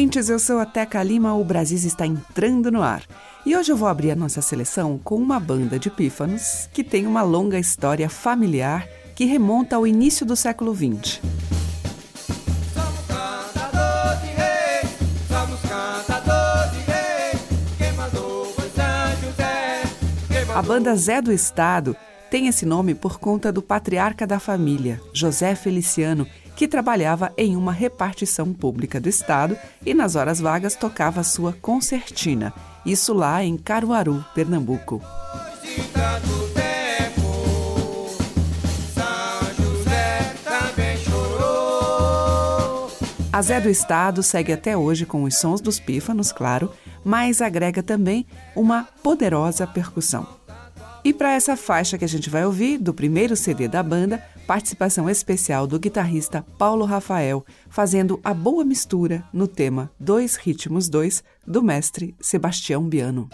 Ouvintes, eu sou a Teca Lima, o Brasil está entrando no ar. E hoje eu vou abrir a nossa seleção com uma banda de pífanos que tem uma longa história familiar que remonta ao início do século XX. A banda Zé do Estado tem esse nome por conta do patriarca da família, José Feliciano, que trabalhava em uma repartição pública do Estado e nas horas vagas tocava sua concertina, isso lá em Caruaru, Pernambuco. A Zé do Estado segue até hoje com os sons dos pífanos, claro, mas agrega também uma poderosa percussão. E para essa faixa que a gente vai ouvir, do primeiro CD da banda, participação especial do guitarrista Paulo Rafael, fazendo a boa mistura no tema Dois Ritmos Dois, do mestre Sebastião Biano.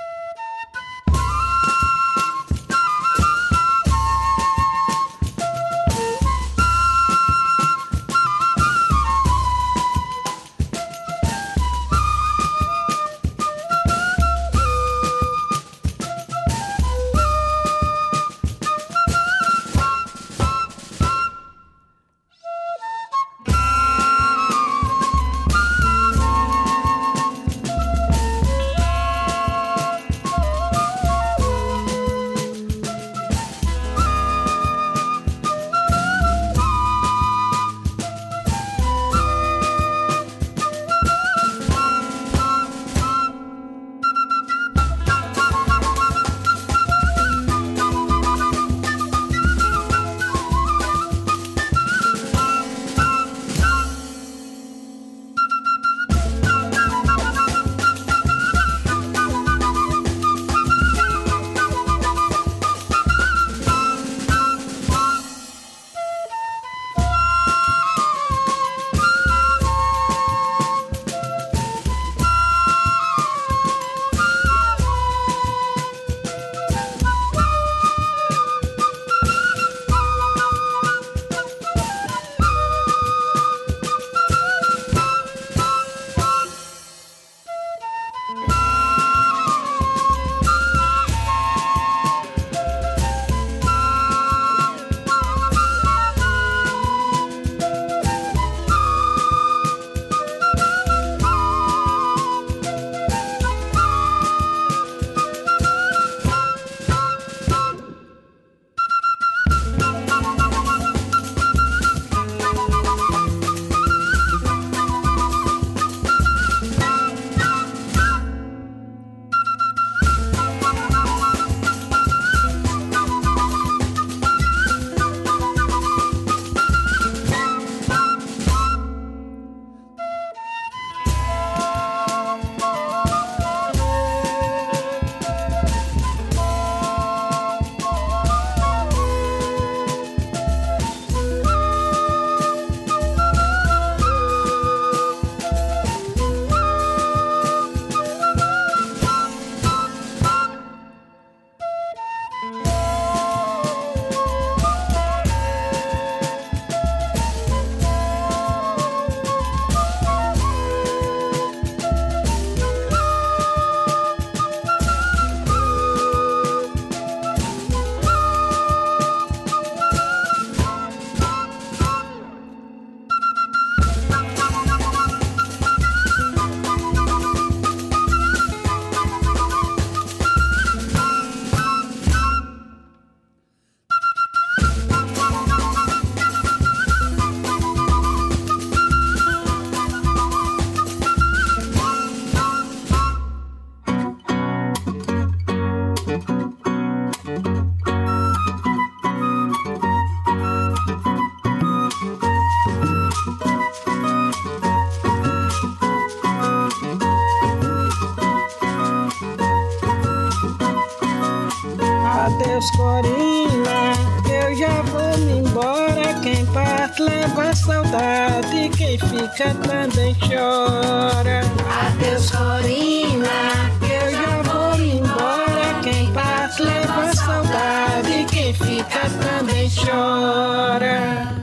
Leva saudade, quem fica também chora. Adeus, Corina, eu já vou embora. Quem parte leva saudade, quem fica também chora.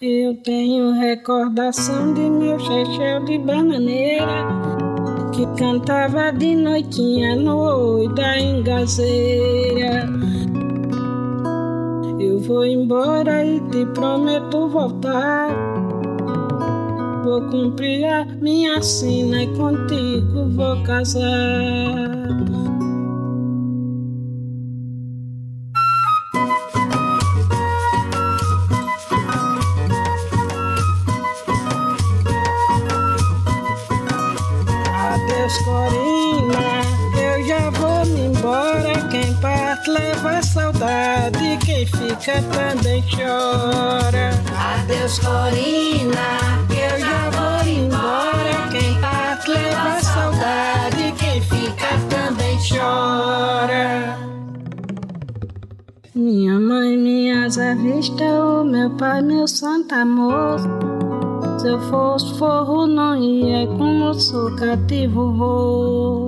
Eu tenho recordação de meu chechel de bananeira que cantava de noitinha no oi da engazeira. Eu vou embora e te prometo voltar. Vou cumprir a minha sina e contigo vou casar. Quem fica também chora. Adeus, Corina, eu já vou embora. Quem parte leva saudade, quem fica também chora. Minha mãe, minhas vista, o meu pai, meu santo amor. Se eu fosse forro, não ia como sou cativo, vou.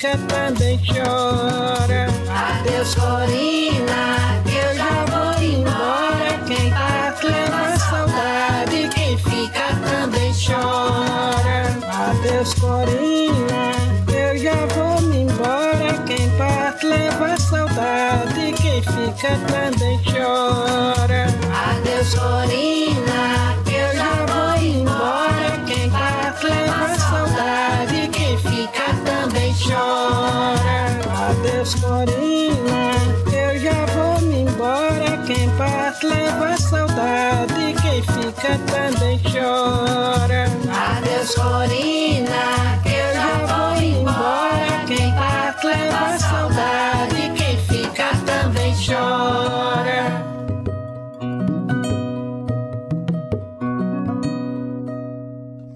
Fica também chora. Adeus, Corina, eu já vou embora. Quem parte leva saudade, quem fica também chora. Adeus, Corina, eu já vou embora. Quem parte leva saudade, quem fica também chora.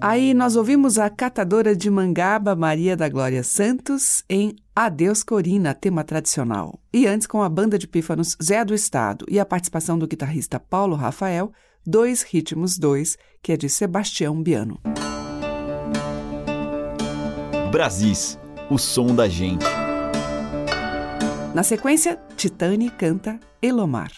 Aí nós ouvimos a catadora de mangaba Maria da Glória Santos em Adeus Corina, tema tradicional. E antes, com a banda de pífanos Zé do Estado e a participação do guitarrista Paulo Rafael, Dois Ritmos Dois, que é de Sebastião Biano. Brasis, o som da gente. Na sequência, Titane canta Elomar.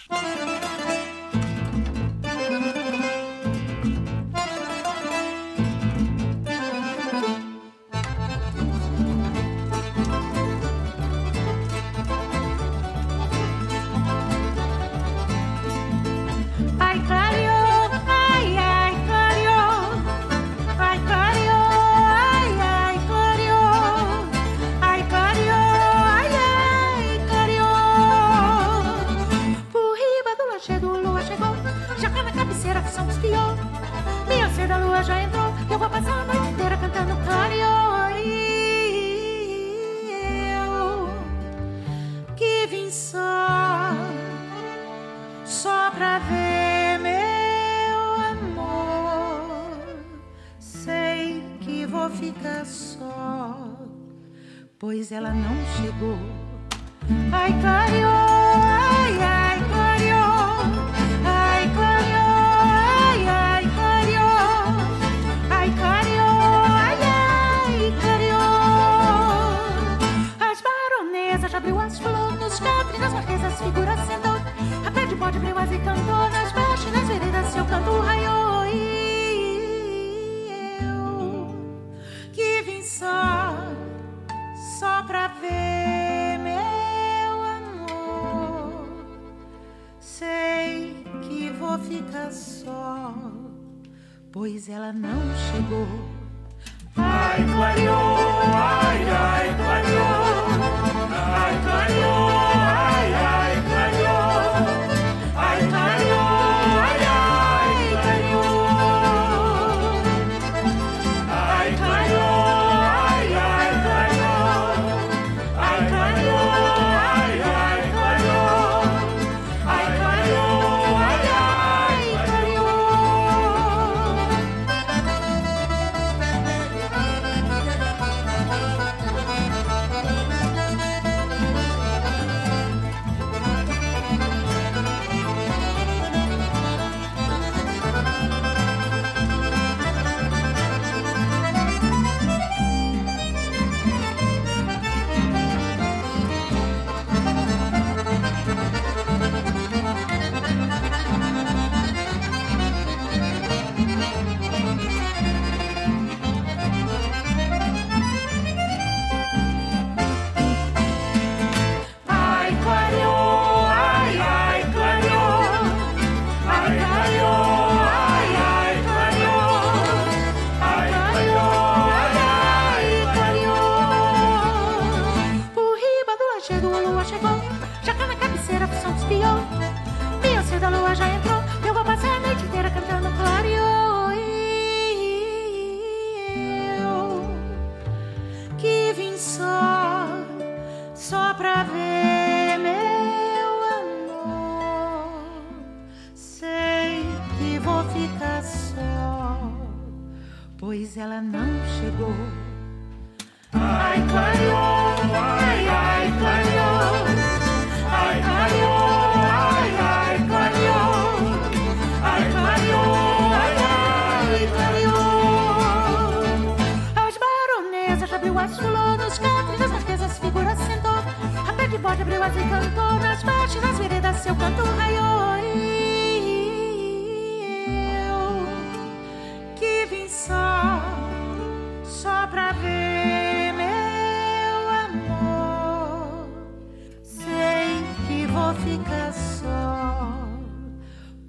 Pois ela não chegou. Ai, clareou, ai, ai, clareou. Ai, clareou, ai, ai, clareou. Ai, clareou, ai, ai, clareou. As baronesas abriu as flores, nos campos das marquesas figuras sentou. A pé de bode abriu as e cantou, nas baixas, nas pois ela não chegou. Ai, clareou, ai, ai, clareou,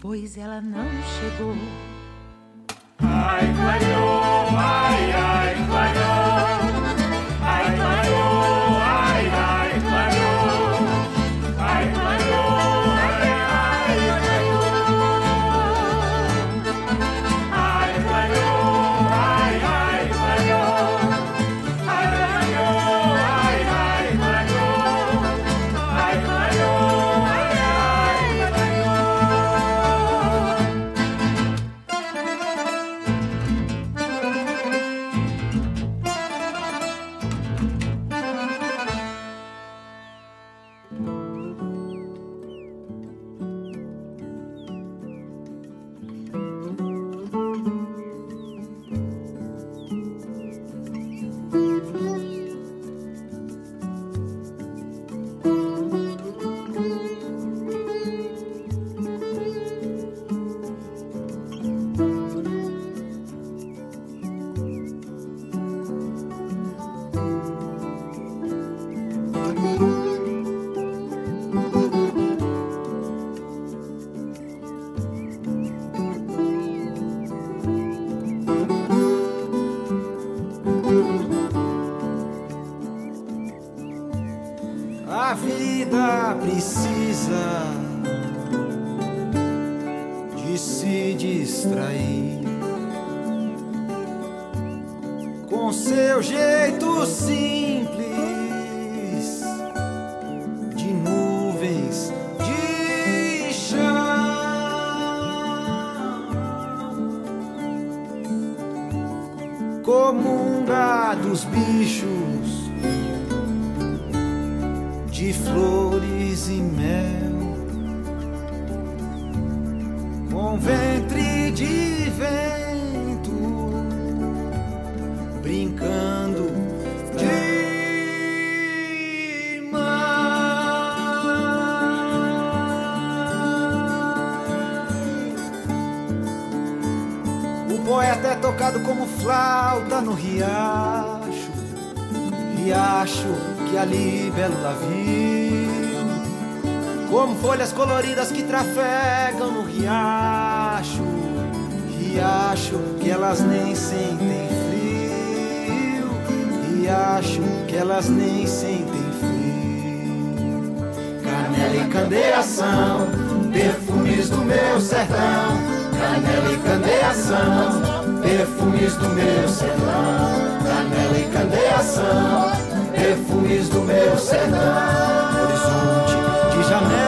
pois ela não chegou. Ai, clareou, ai, ai, Comunga dos bichos de flores e mel, com ventre de vento, tocado como flauta no riacho, riacho que a libélula viu Como folhas coloridas que trafegam no riacho Riacho que elas nem sentem frio Riacho que elas nem sentem frio. Canela e candeação Perfumes do meu sertão Canela e candeação Perfumes do meu sertão Canela e candeação perfumes do meu sertão, horizonte de janelas,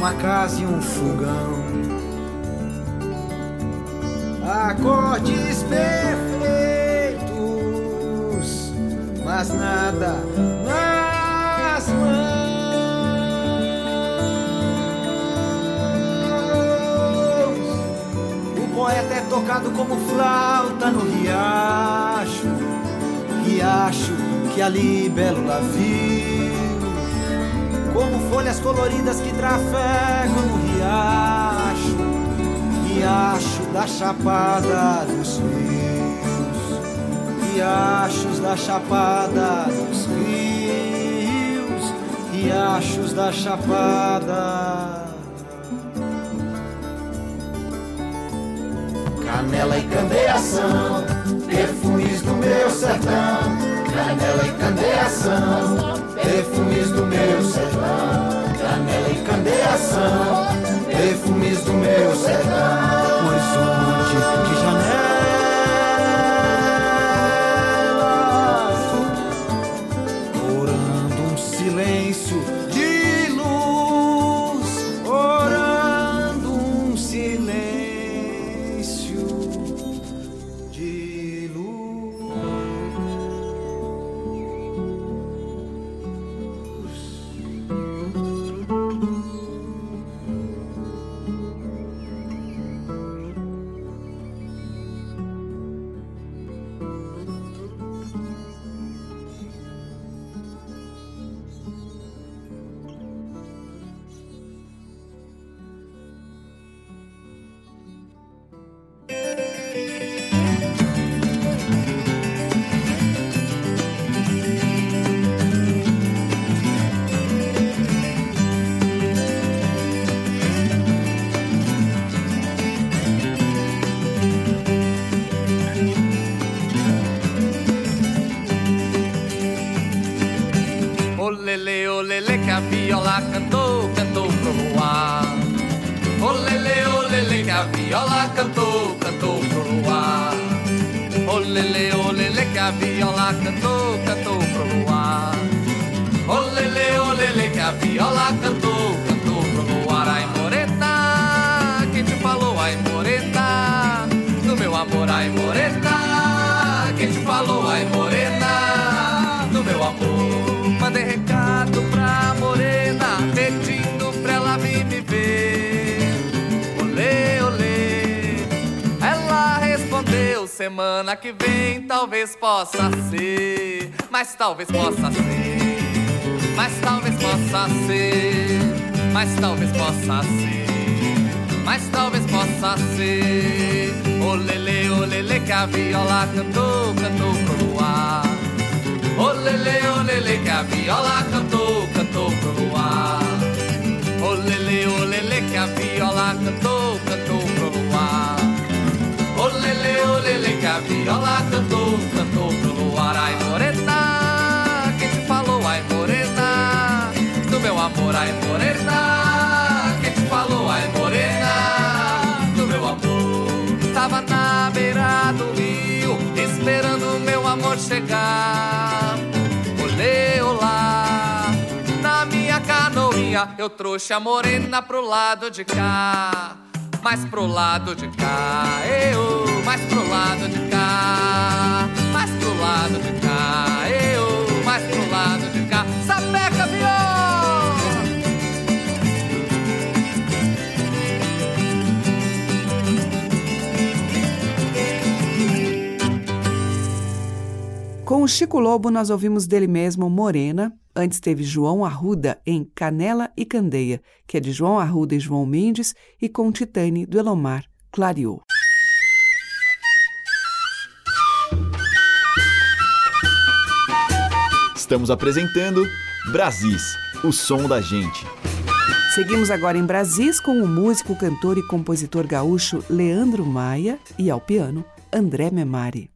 uma casa e um fogão. Acordes perfeitos, mas nada nas mãos. O poeta é tocado como flauta no riacho, riacho que a libélula viu, como folhas coloridas que trafegam no riacho, riacho da chapada dos rios, riachos da chapada dos rios, riachos da chapada. Canela e candeação, perfumes do meu sertão. Canela e candeação, perfumes do meu sertão. Canela e candeação, perfumes do meu sertão. Horizonte de janela. Semana que vem talvez possa ser, mas talvez possa ser, mas talvez possa ser, mas talvez possa ser, mas talvez possa ser. Olele, olele, que a viola cantou, cantou pro luar. Olele, olele, que a viola cantou, cantou pro luar. Olele, olele, que a viola cantou, cantou. Olele, olele, que a viola cantou, cantou pro luar. Ai, morena, quem te falou, ai, morena, do meu amor, ai, morena, quem te falou, ai, morena, do meu amor. Tava na beira do rio, esperando meu amor chegar. Olê, olá, na minha canoinha, eu trouxe a morena pro lado de cá mais pro lado de cá, eu, mais pro lado de cá, mais pro lado de cá, eu, mais pro lado de cá, Com o Chico Lobo, nós ouvimos dele mesmo Morena, Antes teve João Arruda em Canela e Candeia, que é de João Arruda e João Mendes, e com Titane do Elomar Clareou. Estamos apresentando Brasis, o som da gente. Seguimos agora em Brasis com o músico, cantor e compositor gaúcho Leandro Maia e ao piano André Memari.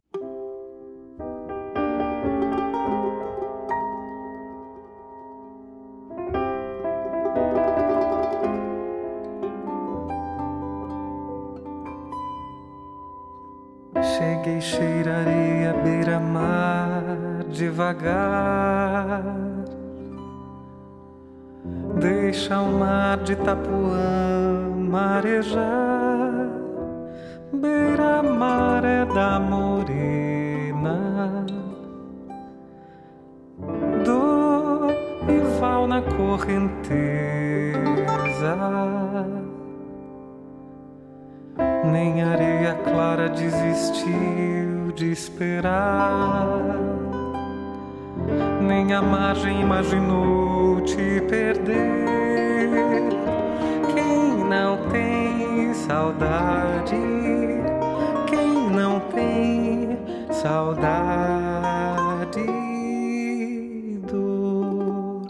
Devagar. Deixa o mar de Itapuã marejar. Beira-mar é da morena. Dor e val na correnteza. Nem areia clara desistiu de esperar nem a margem imaginou te perder. Quem não tem saudade, quem não tem saudade, dor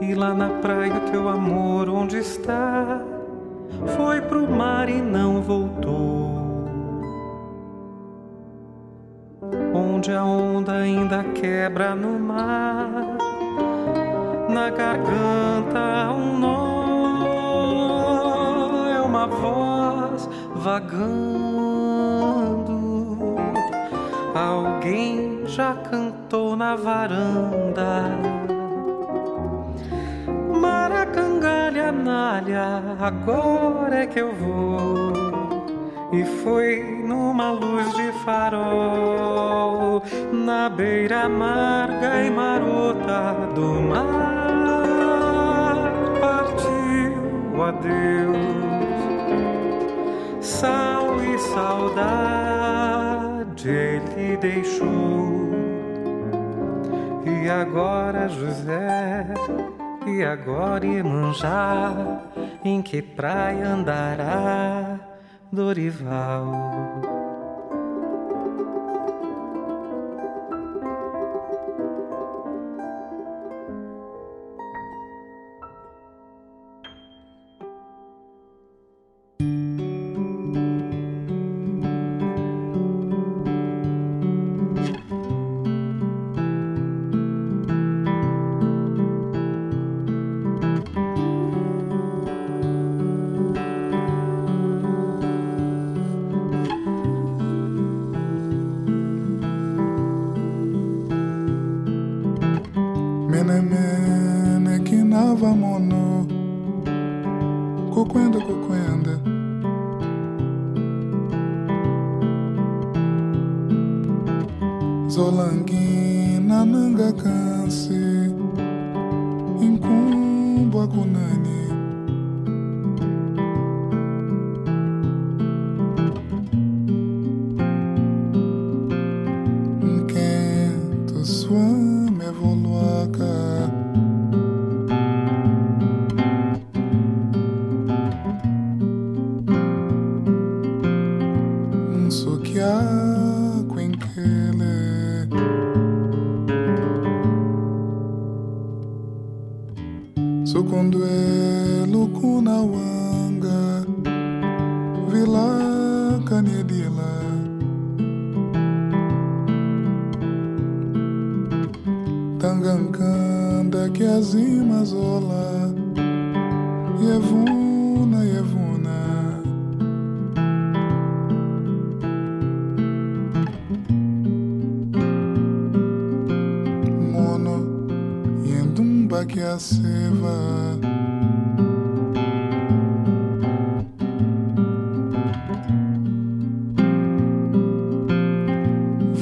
e lá na praia o teu amor onde está? Foi pro mar e não voltou. Onde a onda ainda quebra no mar, na garganta um nó, é uma voz vagando. Alguém já cantou na varanda Maracangalha, nalha, agora é que eu vou. E foi numa luz de farol, na beira amarga e marota do mar. Partiu, adeus, sal e saudade ele deixou. E agora, José e agora Iemanjá, em que praia andará Dorival?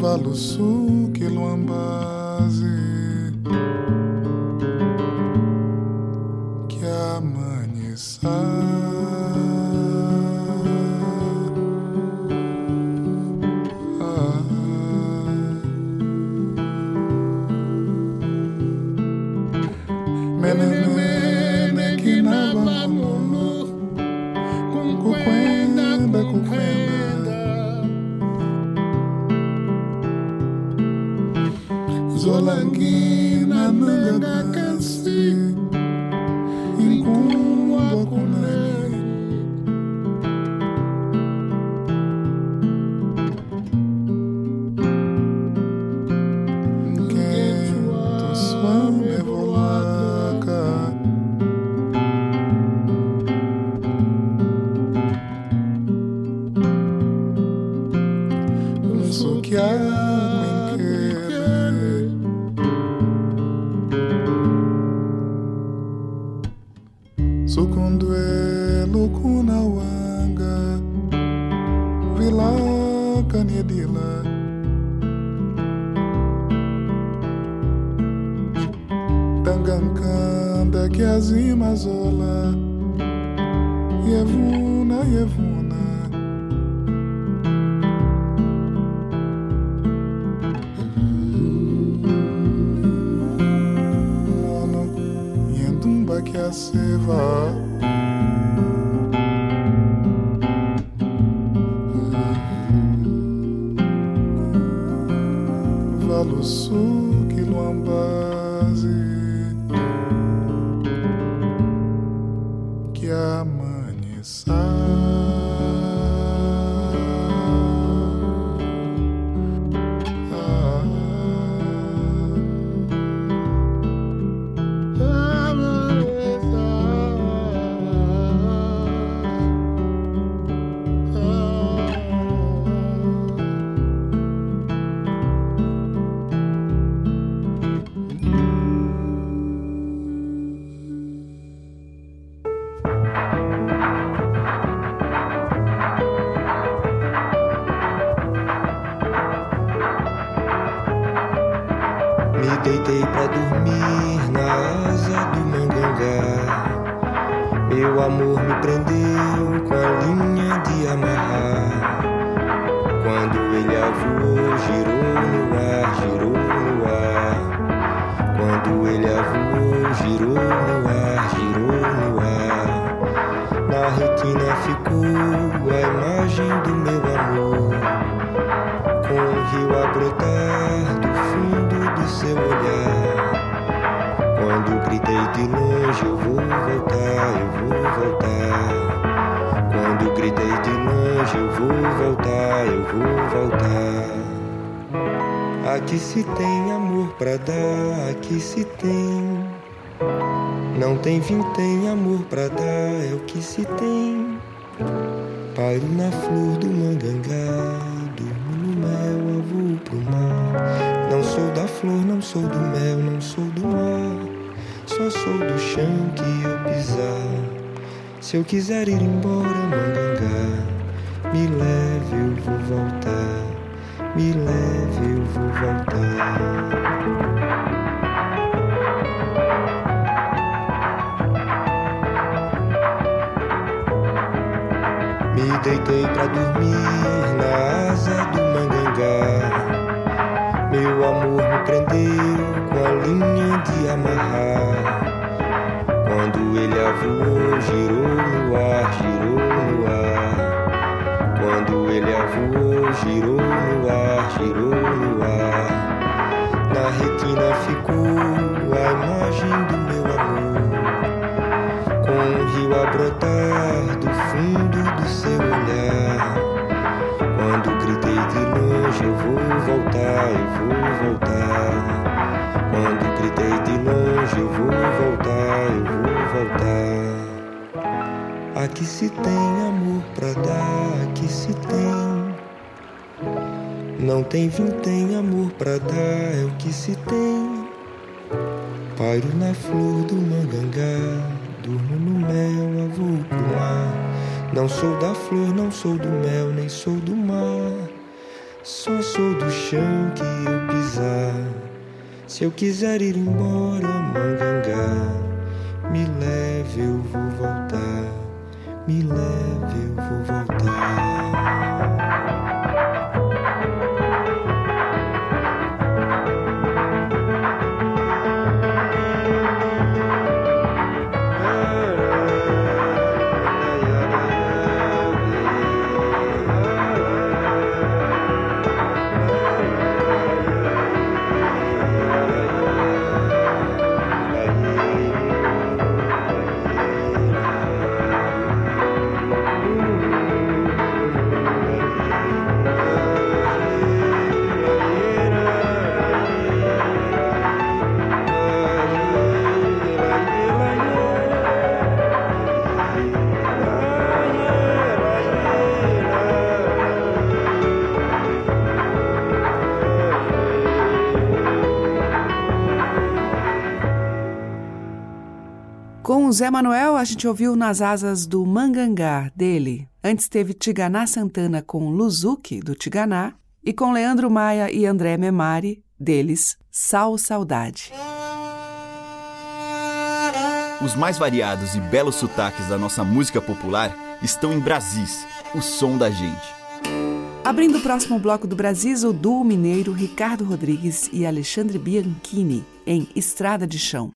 Luçu, Quilombase quilombase que amanheça. Não sou do mar. Só sou do chão que eu pisar. Se eu quiser ir embora, mangangá, me leve, eu vou voltar. Me leve, eu vou voltar. Me deitei pra dormir na asa do mangangá. Meu amor me prendeu com a linha de amarrar. Quando ele avoou, girou no ar, girou no ar. Quando ele avoou, girou no ar, girou no ar. Na retina ficou a imagem do meu amor, com o rio a brotar do fundo do seu olhar. Longe, eu vou voltar, eu vou voltar. Quando gritei de longe, eu vou voltar, eu vou voltar. Aqui se tem amor pra dar, aqui se tem. Não tem vintém amor pra dar, é o que se tem. Pairo na flor do mangangá, durmo no mel, avô pro mar. Não sou da flor, não sou do mel, nem sou do mar. Do chão que eu pisar. Se eu quiser ir embora, mangangá, me leve, eu vou voltar. Me leve, eu vou voltar. Com Zé Manuel, a gente ouviu Nas Asas do Mangangá, dele. Antes teve Tiganá Santana com Luzuki, do Tiganá. E com Leandro Maia e André Memari, deles, Sal Saudade. Os mais variados e belos sotaques da nossa música popular estão em Brasis, o som da gente. Abrindo o próximo bloco do Brasis, o duo mineiro Ricardo Rodrigues e Alexandre Bianchini, em Estrada de Chão.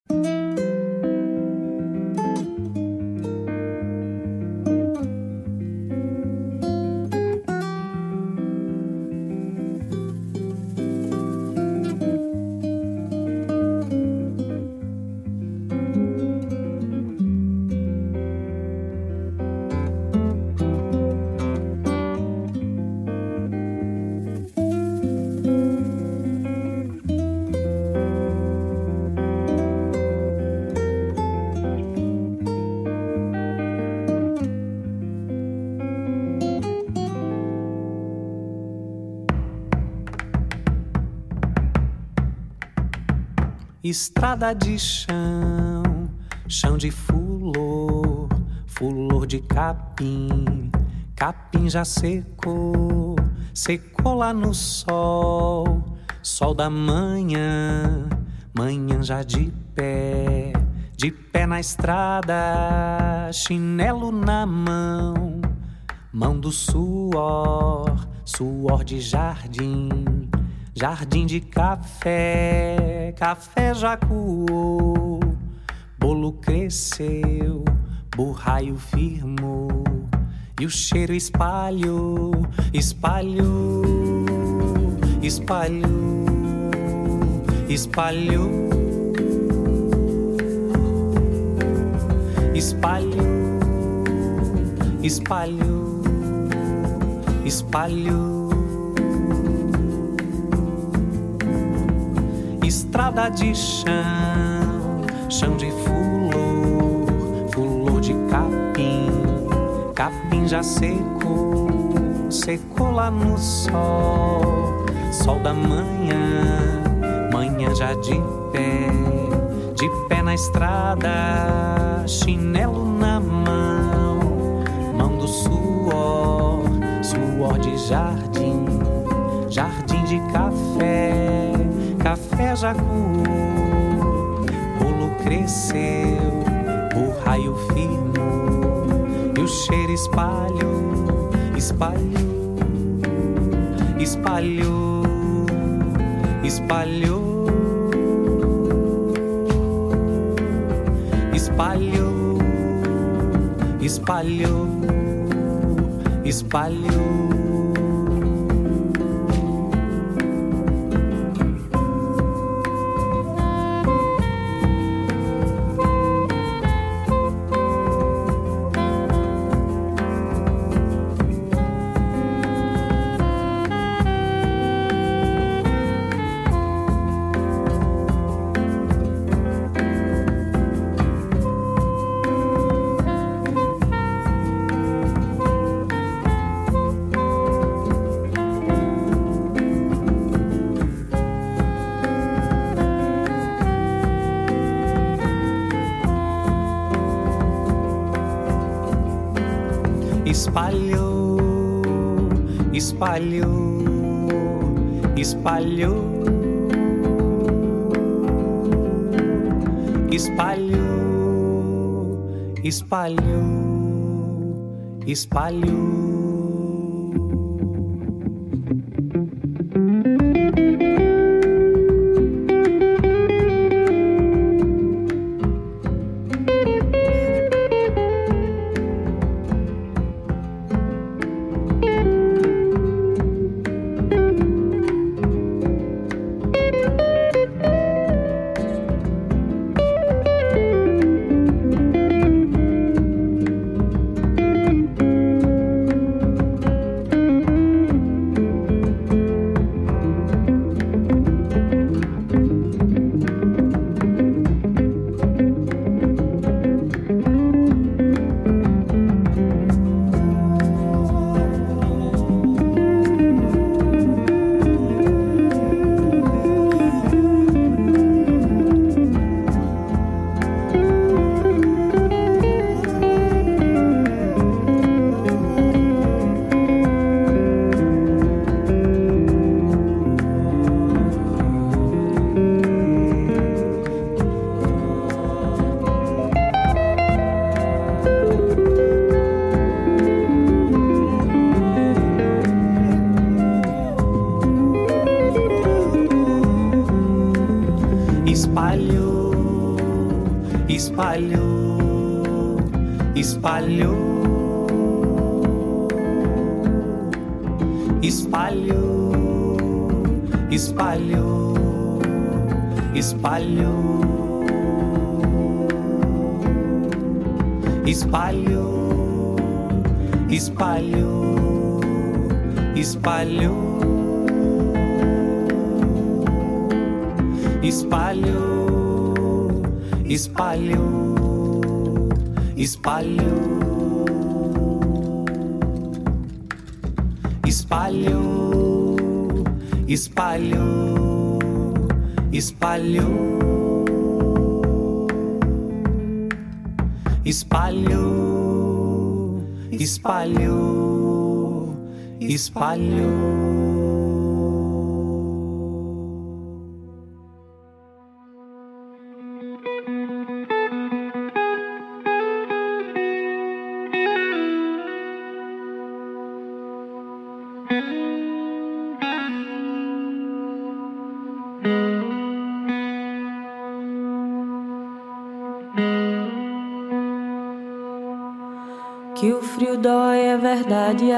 Estrada de chão, chão de fulor, fulor de capim, capim já secou, secou lá no sol, sol da manhã, manhã já de pé, de pé na estrada, chinelo na mão, mão do suor, suor de jardim, jardim de café, café já coou, bolo cresceu, burraio firmou, e o cheiro espalhou, espalhou, espalhou, espalhou. espalhou, espalhou, espalhou. Estrada de chão, chão de fulor, fulor de capim, capim já secou, secou lá no sol, sol da manhã, manhã já de pé, de pé na estrada, chinelo na mão, mão do suor, suor de jardim, jardim de café, café já coou, bolo cresceu, o raio firmou, e o cheiro espalhou, espalhou, espalhou. espalhou, espalhou, espalhou. espalhou, espalhou, espalhou, espalhou, espalhou.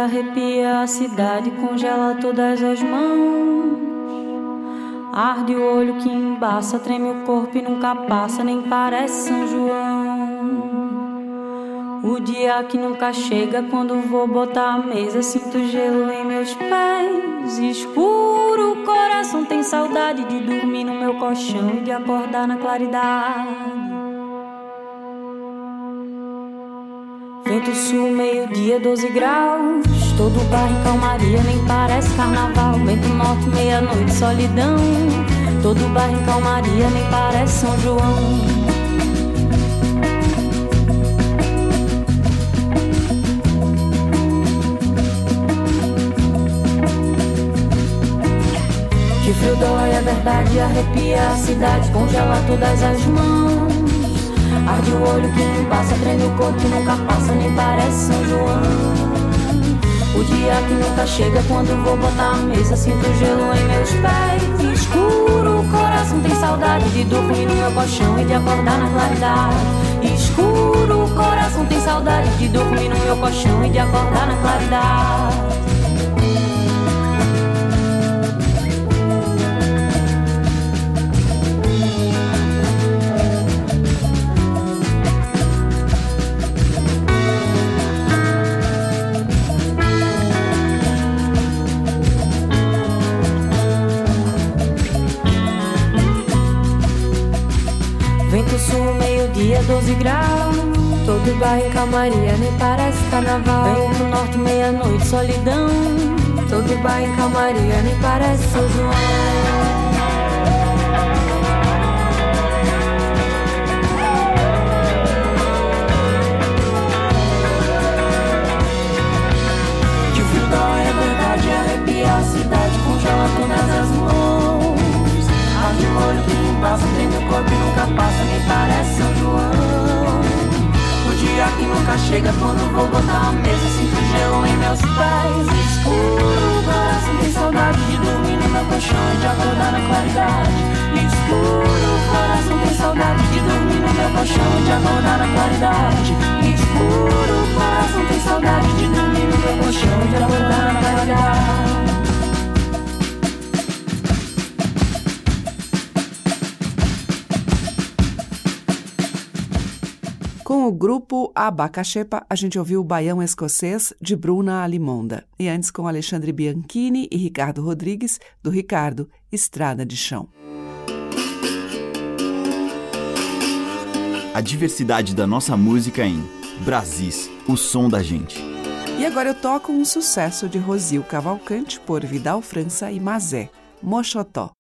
Arrepia a cidade, congela todas as mãos. Arde o olho que embaça, treme o corpo e nunca passa, nem parece São João. O dia que nunca chega, quando vou botar a mesa, sinto gelo em meus pés. Escuro, o coração tem saudade de dormir no meu colchão e de acordar na claridade. Vento sul, meio-dia, 12 graus. Todo bairro calmaria, nem parece carnaval. Vento norte, meia-noite, solidão. Todo bairro calmaria, nem parece São João. Que frio dói, a verdade arrepia a cidade, congela todas as mãos. Arde o olho que passa, treme o corpo que nunca passa, nem parece São João. O dia que nunca chega, quando vou botar a mesa, sinto gelo em meus pés. Escuro, o coração tem saudade de dormir no meu colchão e de acordar na claridade. Escuro, o coração tem saudade de dormir no meu colchão e de acordar na claridade. Calmaria, nem parece carnaval. Vento norte, meia-noite, solidão. Todo bairro em calmaria, nem parece São João. É a cidade, congela todas as mãos. Arde o olho que passa, treme o corpo e nunca passa, nem parece São João. Dia que nunca chega, quando vou botar a mesa, sinto gelo em meus pés. Escuro, coração tem saudade de dormir no meu colchão e de acordar na claridade. Escuro, coração tem saudade de dormir no meu colchão e de acordar na claridade. Escuro, coração tem saudade de dormir no meu colchão e de acordar na claridade. O grupo Abacaxepa, a gente ouviu o Baião Escocês de Bruna Alimonda. E antes com Alexandre Bianchini e Ricardo Rodrigues, do Ricardo, Estrada de Chão. A diversidade da nossa música em Brasis, o som da gente. E agora eu toco um sucesso de Rosil Cavalcante por Vidal França e Mazé, Mochotó.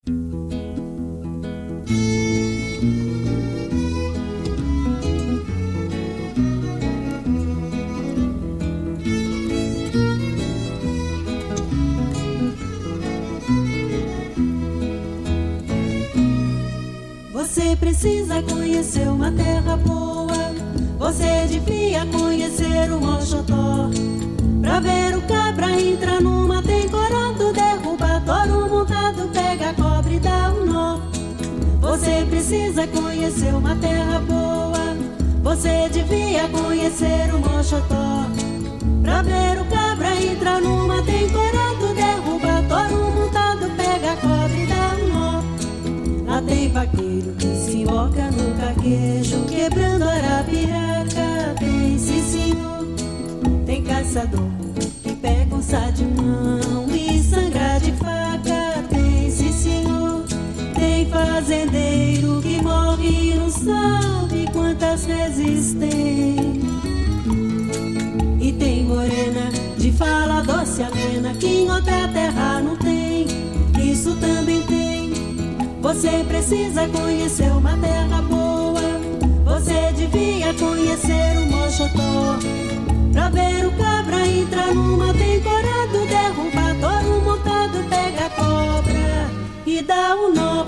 Você precisa conhecer uma terra boa. Você devia conhecer o Mochotó. Pra ver o cabra entra numa tem corado, derruba touro montado, pega cobre e dá um nó. Você precisa conhecer uma terra boa. Você devia conhecer o Mochotó. Pra ver o cabra entra numa tem corado, derruba touro montado, tem vaqueiro que se invoca no caquejo, quebrando arapiraca. Tem sim, senhor. Tem caçador que pega um sá de mão e sangra de faca. Tem sim, senhor. Tem fazendeiro que morre e não sabe quantas vezes tem. E tem morena de fala doce amena que em outra terra não tem. Isso também. Você precisa conhecer uma terra boa. Você devia conhecer o Mochotó. Pra ver o cabra entrar numa tem corado, derruba touro montado, pega a cobra e dá um nó.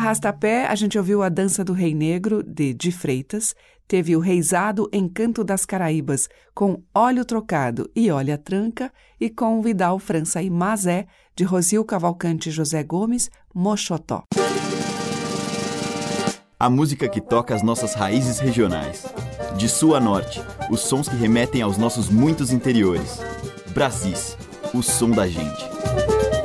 Parrastapé, a gente ouviu a Dança do Rei Negro, de De Freitas, teve o Reisado Encanto das Caraíbas, com Óleo Trocado e Olha Tranca, e com Vidal França e Mazé, de Rosil Cavalcante José Gomes, Mochotó. A música que toca as nossas raízes regionais. De sul a norte, os sons que remetem aos nossos muitos interiores. Brasis, o som da gente.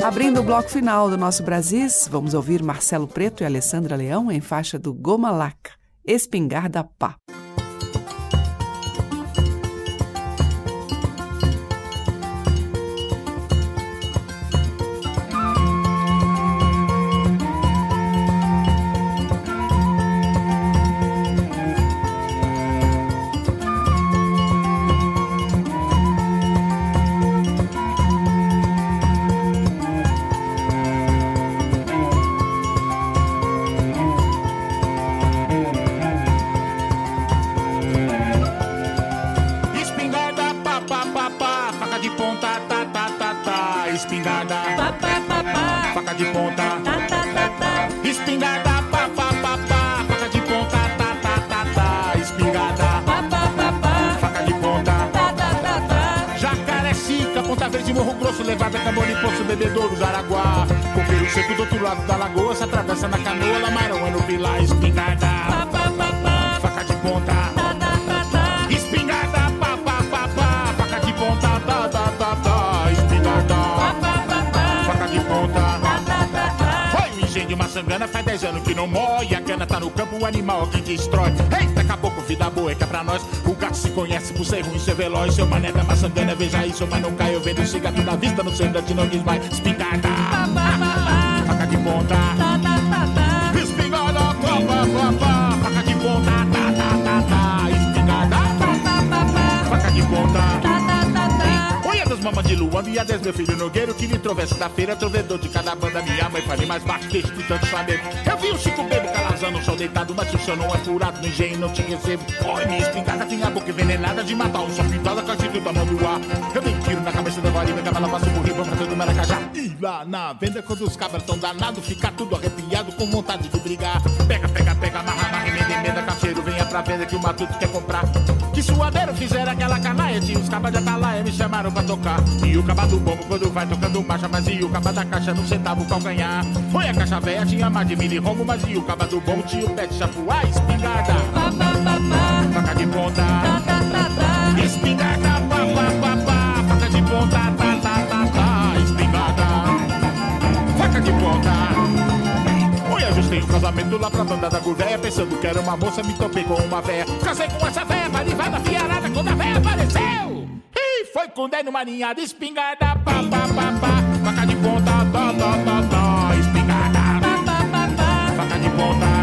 Abrindo o bloco final do nosso Brasis, vamos ouvir Marcelo Preto e Alessandra Leão em faixa do Goma Laca, Espingarda Pá. Sangana faz 10 anos que não morre. A cana tá no campo, o animal é quem destrói. Eita, caboclo, vida boa é que é pra nós. O gato se conhece por ser ruim, ser veloz. Seu mané da maçangana, veja isso, mas não. Eu vendo esse gato na vista, no centro de não diz mais. Espingarda, faca de ponta. Espingarda. Faca de ponta, tá, tá, tá, tá. Espingarda, faca de ponta. Mamas de lua, dia 10, meu filho Nogueiro Que me trovesse da feira, trovedor de cada banda Minha mãe falei mais baixo, deixa de tanto saber. Eu vi o Chico Bebo calazando sol deitado Mas se o senhor não é furado no engenho, não te recebo Oi, minha espingarda tinha a boca envenenada De matar um só pintada com a atitude mão do ar. Eu dei tiro na cabeça da varinha, que ela passou por riba todo maracajá. E lá na venda, quando os cabras tão danados Fica tudo arrepiado com vontade de brigar. Pega, pega, pega, amarra, amarra, emenda, emenda Cacheiro, pra venda que o matuto quer comprar. Que suadeiro fizeram aquela canaia Tinha os cabas de atalaia, me chamaram pra tocar. E o caba do bombo quando vai tocando marcha Mas e o caba da caixa no centavo o calcanhar Foi a caixa velha, tinha mais de mil rombo Mas e o caba do bombo tinha o pé de chapuá Espingarda, faca de ponta. Espingarda, pá, pá, pá, pá. Faca de ponta, tá, tá, tá, tá. Espingarda, faca de ponta Ajustei o casamento lá pra banda da Gurvéia Pensando que era uma moça, me topei com uma véia. Casei com essa véia, marivada, fiarada Quando a véia apareceu. E foi com 10 numa linha de espingarda Pá, pá, pá, pá. Faca de ponta, tá, tá, tá, tá Espingarda, faca de ponta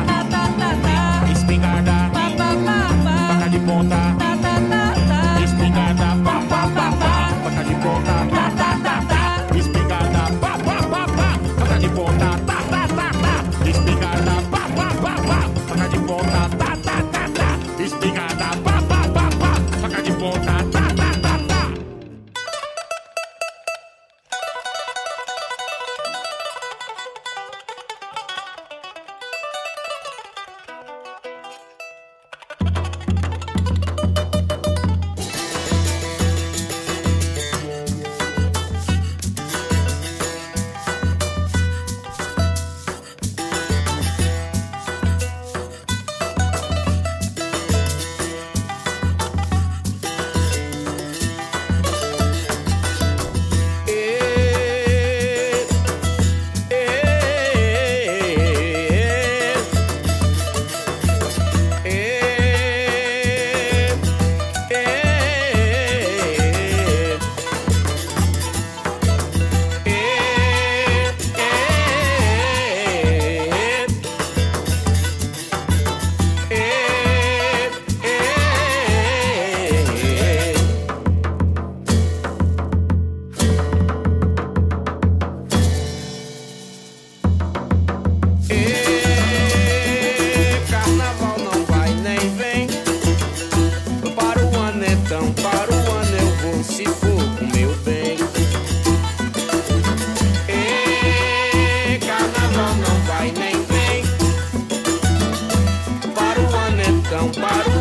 para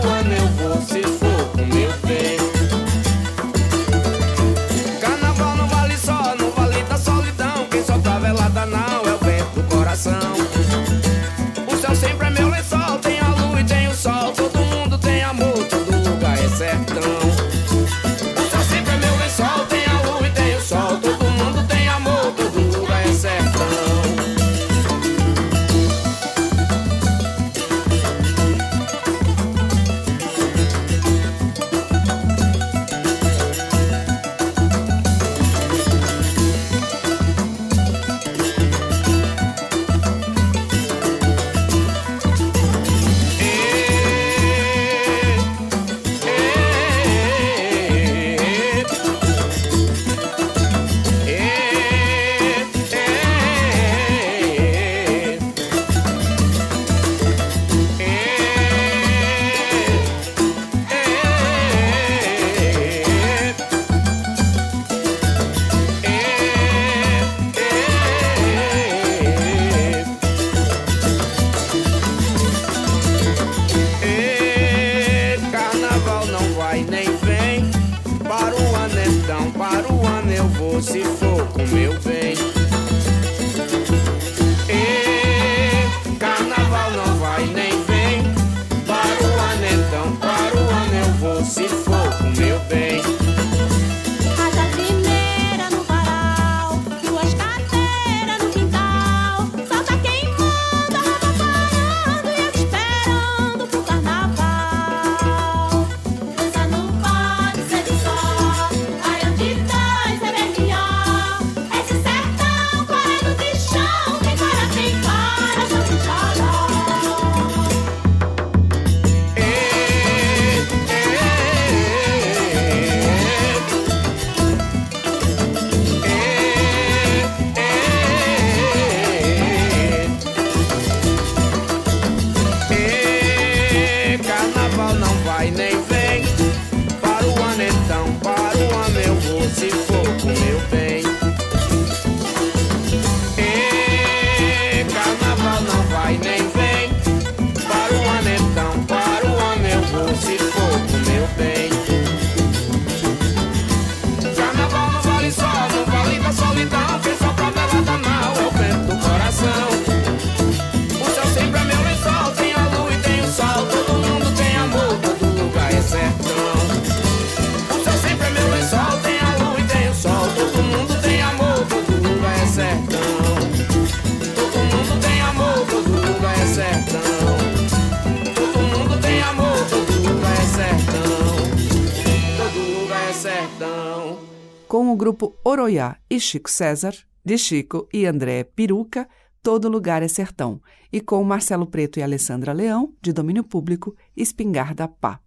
Oroiá e Chico César, de Chico e André Peruca, Todo Lugar é Sertão, e com Marcelo Preto e Alessandra Leão, de domínio público, Espingarda Pá.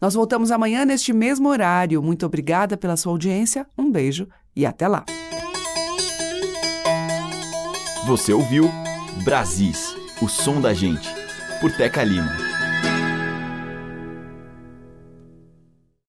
Nós voltamos amanhã neste mesmo horário. Muito obrigada pela sua audiência, um beijo e até lá. Você ouviu Brasis, o som da gente, por Teca Lima.